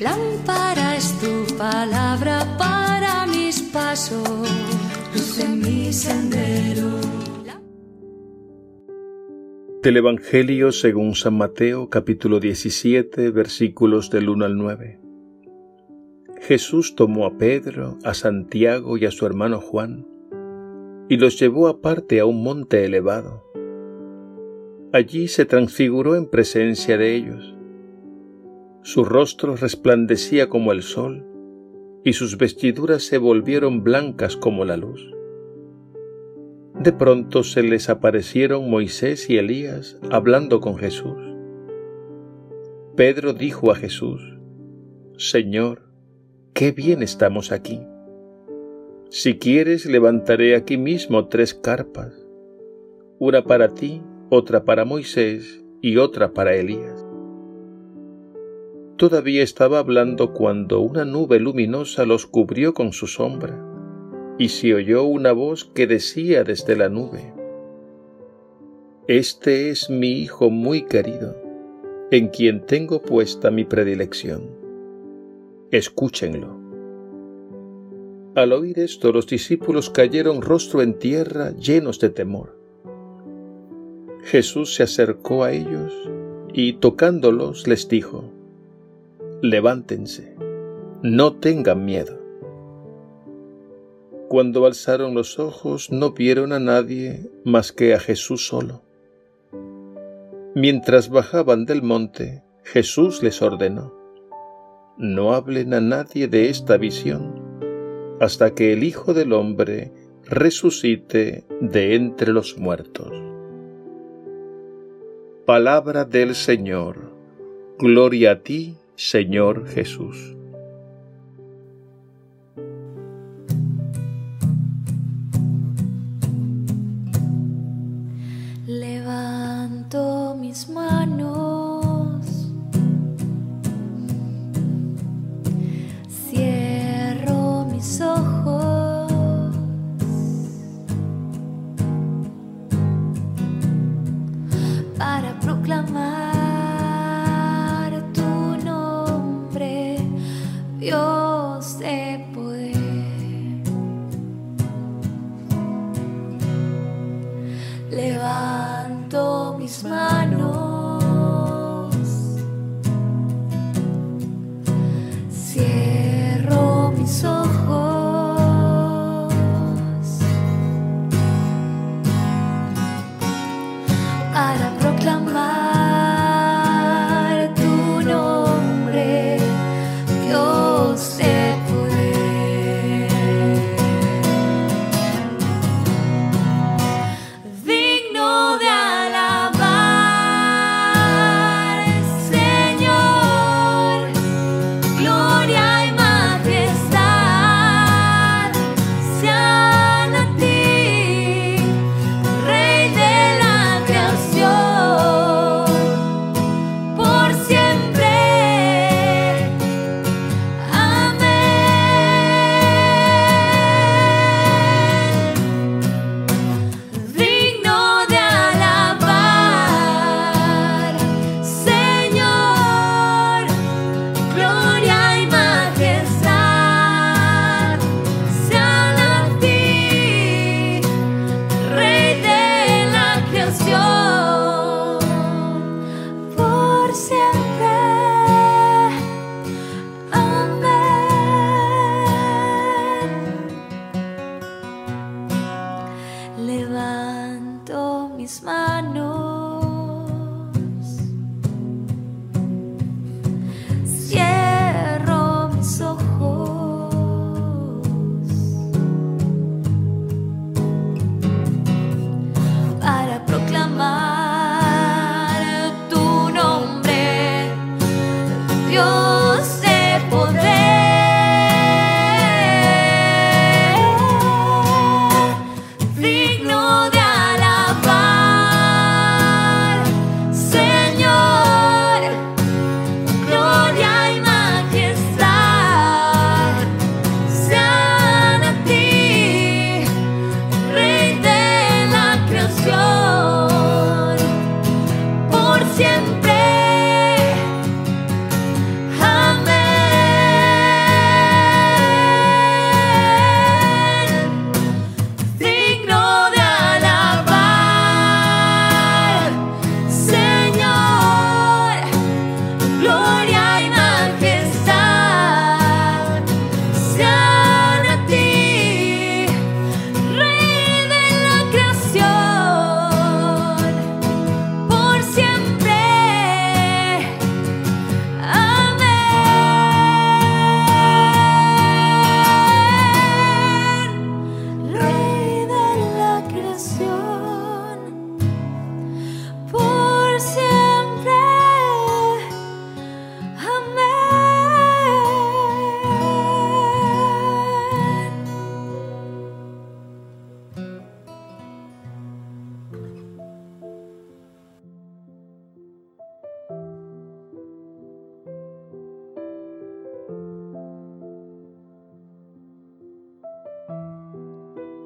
Lámpara es tu palabra para mis pasos, luz en mi sendero. Del Evangelio según San Mateo capítulo 17 versículos del 1 al 9. Jesús tomó a Pedro, a Santiago y a su hermano Juan, y los llevó aparte a un monte elevado. Allí se transfiguró en presencia de ellos. Su rostro resplandecía como el sol, y sus vestiduras se volvieron blancas como la luz. De pronto se les aparecieron Moisés y Elías hablando con Jesús. Pedro dijo a Jesús, Señor, qué bien estamos aquí. Si quieres, levantaré aquí mismo tres carpas, una para ti, otra para Moisés y otra para Elías. Todavía estaba hablando cuando una nube luminosa los cubrió con su sombra, y se oyó una voz que decía desde la nube, Este es mi Hijo muy querido, en quien tengo puesta mi predilección escúchenlo. Al oír esto los discípulos cayeron rostro en tierra llenos de temor. Jesús se acercó a ellos y tocándolos les dijo, Levántense, no tengan miedo. Cuando alzaron los ojos no vieron a nadie más que a Jesús solo. Mientras bajaban del monte, Jesús les ordenó, no hablen a nadie de esta visión hasta que el Hijo del Hombre resucite de entre los muertos. Palabra del Señor. Gloria a ti, Señor Jesús. Levanto mis manos. Cierro mis ojos. Para proclamar. so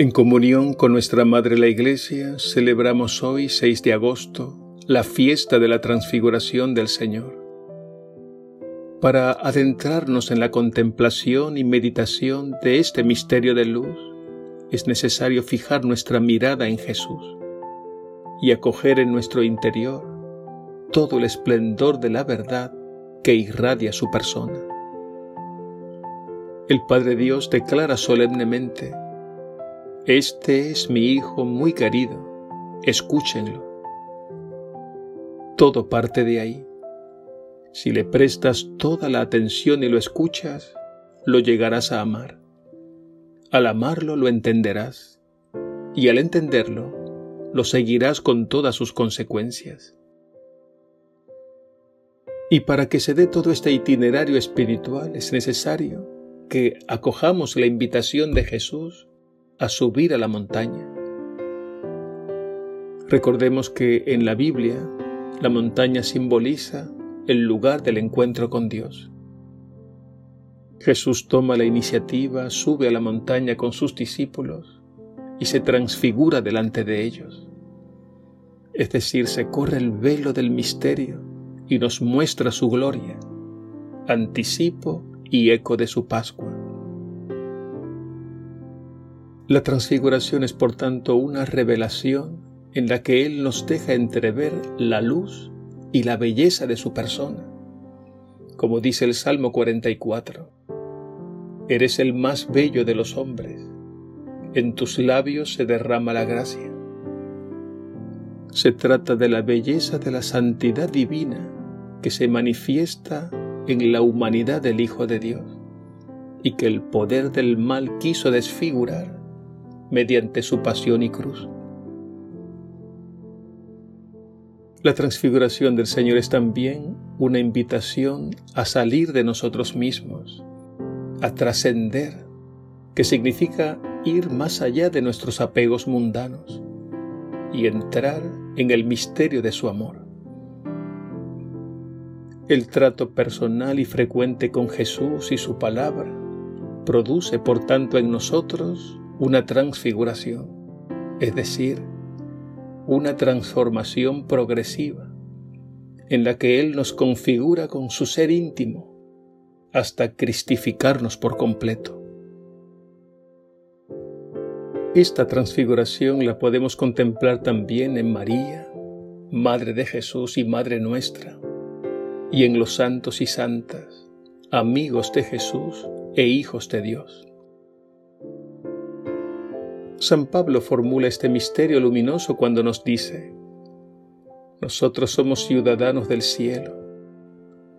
En comunión con nuestra Madre la Iglesia, celebramos hoy, 6 de agosto, la fiesta de la transfiguración del Señor. Para adentrarnos en la contemplación y meditación de este misterio de luz, es necesario fijar nuestra mirada en Jesús y acoger en nuestro interior todo el esplendor de la verdad que irradia su persona. El Padre Dios declara solemnemente, este es mi Hijo muy querido, escúchenlo. Todo parte de ahí. Si le prestas toda la atención y lo escuchas, lo llegarás a amar. Al amarlo lo entenderás y al entenderlo lo seguirás con todas sus consecuencias. Y para que se dé todo este itinerario espiritual es necesario que acojamos la invitación de Jesús a subir a la montaña. Recordemos que en la Biblia la montaña simboliza el lugar del encuentro con Dios. Jesús toma la iniciativa, sube a la montaña con sus discípulos y se transfigura delante de ellos. Es decir, se corre el velo del misterio y nos muestra su gloria, anticipo y eco de su Pascua. La transfiguración es por tanto una revelación en la que Él nos deja entrever la luz y la belleza de su persona. Como dice el Salmo 44, Eres el más bello de los hombres, en tus labios se derrama la gracia. Se trata de la belleza de la santidad divina que se manifiesta en la humanidad del Hijo de Dios y que el poder del mal quiso desfigurar mediante su pasión y cruz. La transfiguración del Señor es también una invitación a salir de nosotros mismos, a trascender, que significa ir más allá de nuestros apegos mundanos y entrar en el misterio de su amor. El trato personal y frecuente con Jesús y su palabra produce, por tanto, en nosotros una transfiguración, es decir, una transformación progresiva en la que Él nos configura con su ser íntimo hasta cristificarnos por completo. Esta transfiguración la podemos contemplar también en María, Madre de Jesús y Madre nuestra, y en los santos y santas, amigos de Jesús e hijos de Dios. San Pablo formula este misterio luminoso cuando nos dice, nosotros somos ciudadanos del cielo,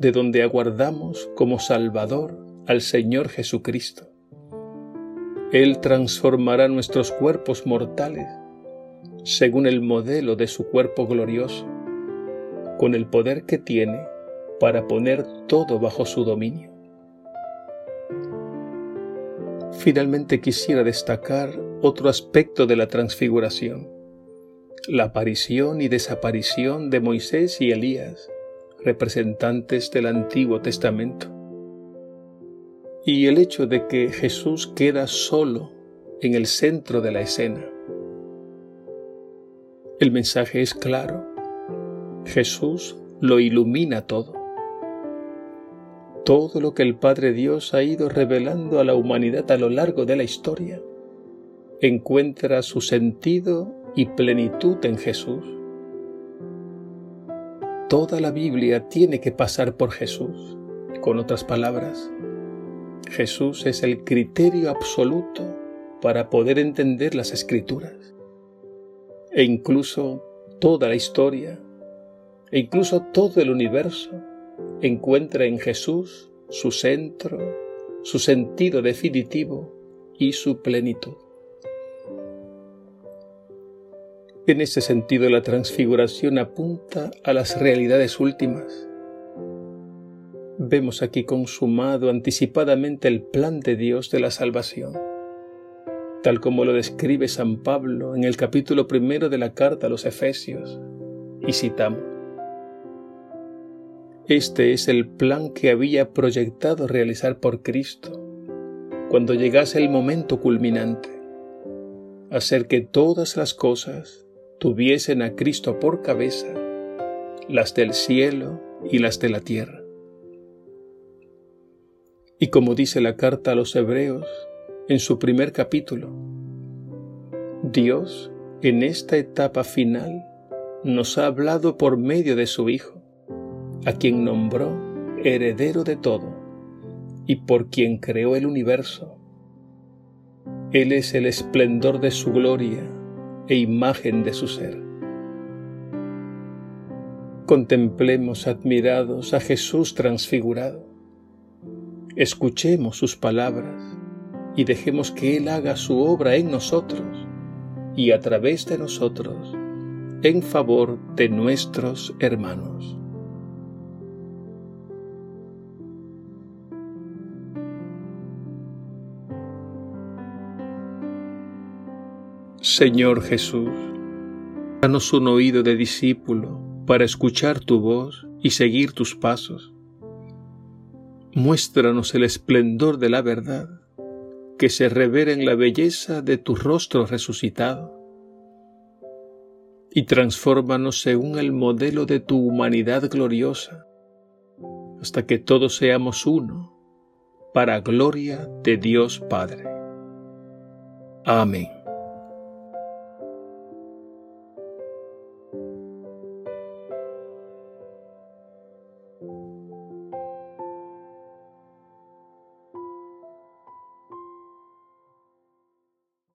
de donde aguardamos como Salvador al Señor Jesucristo. Él transformará nuestros cuerpos mortales según el modelo de su cuerpo glorioso, con el poder que tiene para poner todo bajo su dominio. Finalmente quisiera destacar otro aspecto de la transfiguración, la aparición y desaparición de Moisés y Elías, representantes del Antiguo Testamento, y el hecho de que Jesús queda solo en el centro de la escena. El mensaje es claro, Jesús lo ilumina todo. Todo lo que el Padre Dios ha ido revelando a la humanidad a lo largo de la historia encuentra su sentido y plenitud en Jesús. Toda la Biblia tiene que pasar por Jesús. Con otras palabras, Jesús es el criterio absoluto para poder entender las escrituras. E incluso toda la historia, e incluso todo el universo, encuentra en Jesús su centro, su sentido definitivo y su plenitud. En este sentido, la transfiguración apunta a las realidades últimas. Vemos aquí consumado anticipadamente el plan de Dios de la salvación, tal como lo describe San Pablo en el capítulo primero de la carta a los Efesios, y citamos. Este es el plan que había proyectado realizar por Cristo cuando llegase el momento culminante, hacer que todas las cosas tuviesen a Cristo por cabeza, las del cielo y las de la tierra. Y como dice la carta a los hebreos en su primer capítulo, Dios en esta etapa final nos ha hablado por medio de su Hijo, a quien nombró heredero de todo y por quien creó el universo. Él es el esplendor de su gloria e imagen de su ser. Contemplemos admirados a Jesús transfigurado. Escuchemos sus palabras y dejemos que Él haga su obra en nosotros y a través de nosotros en favor de nuestros hermanos. Señor Jesús, danos un oído de discípulo para escuchar tu voz y seguir tus pasos. Muéstranos el esplendor de la verdad, que se revela en la belleza de tu rostro resucitado, y transfórmanos según el modelo de tu humanidad gloriosa, hasta que todos seamos uno, para gloria de Dios Padre. Amén.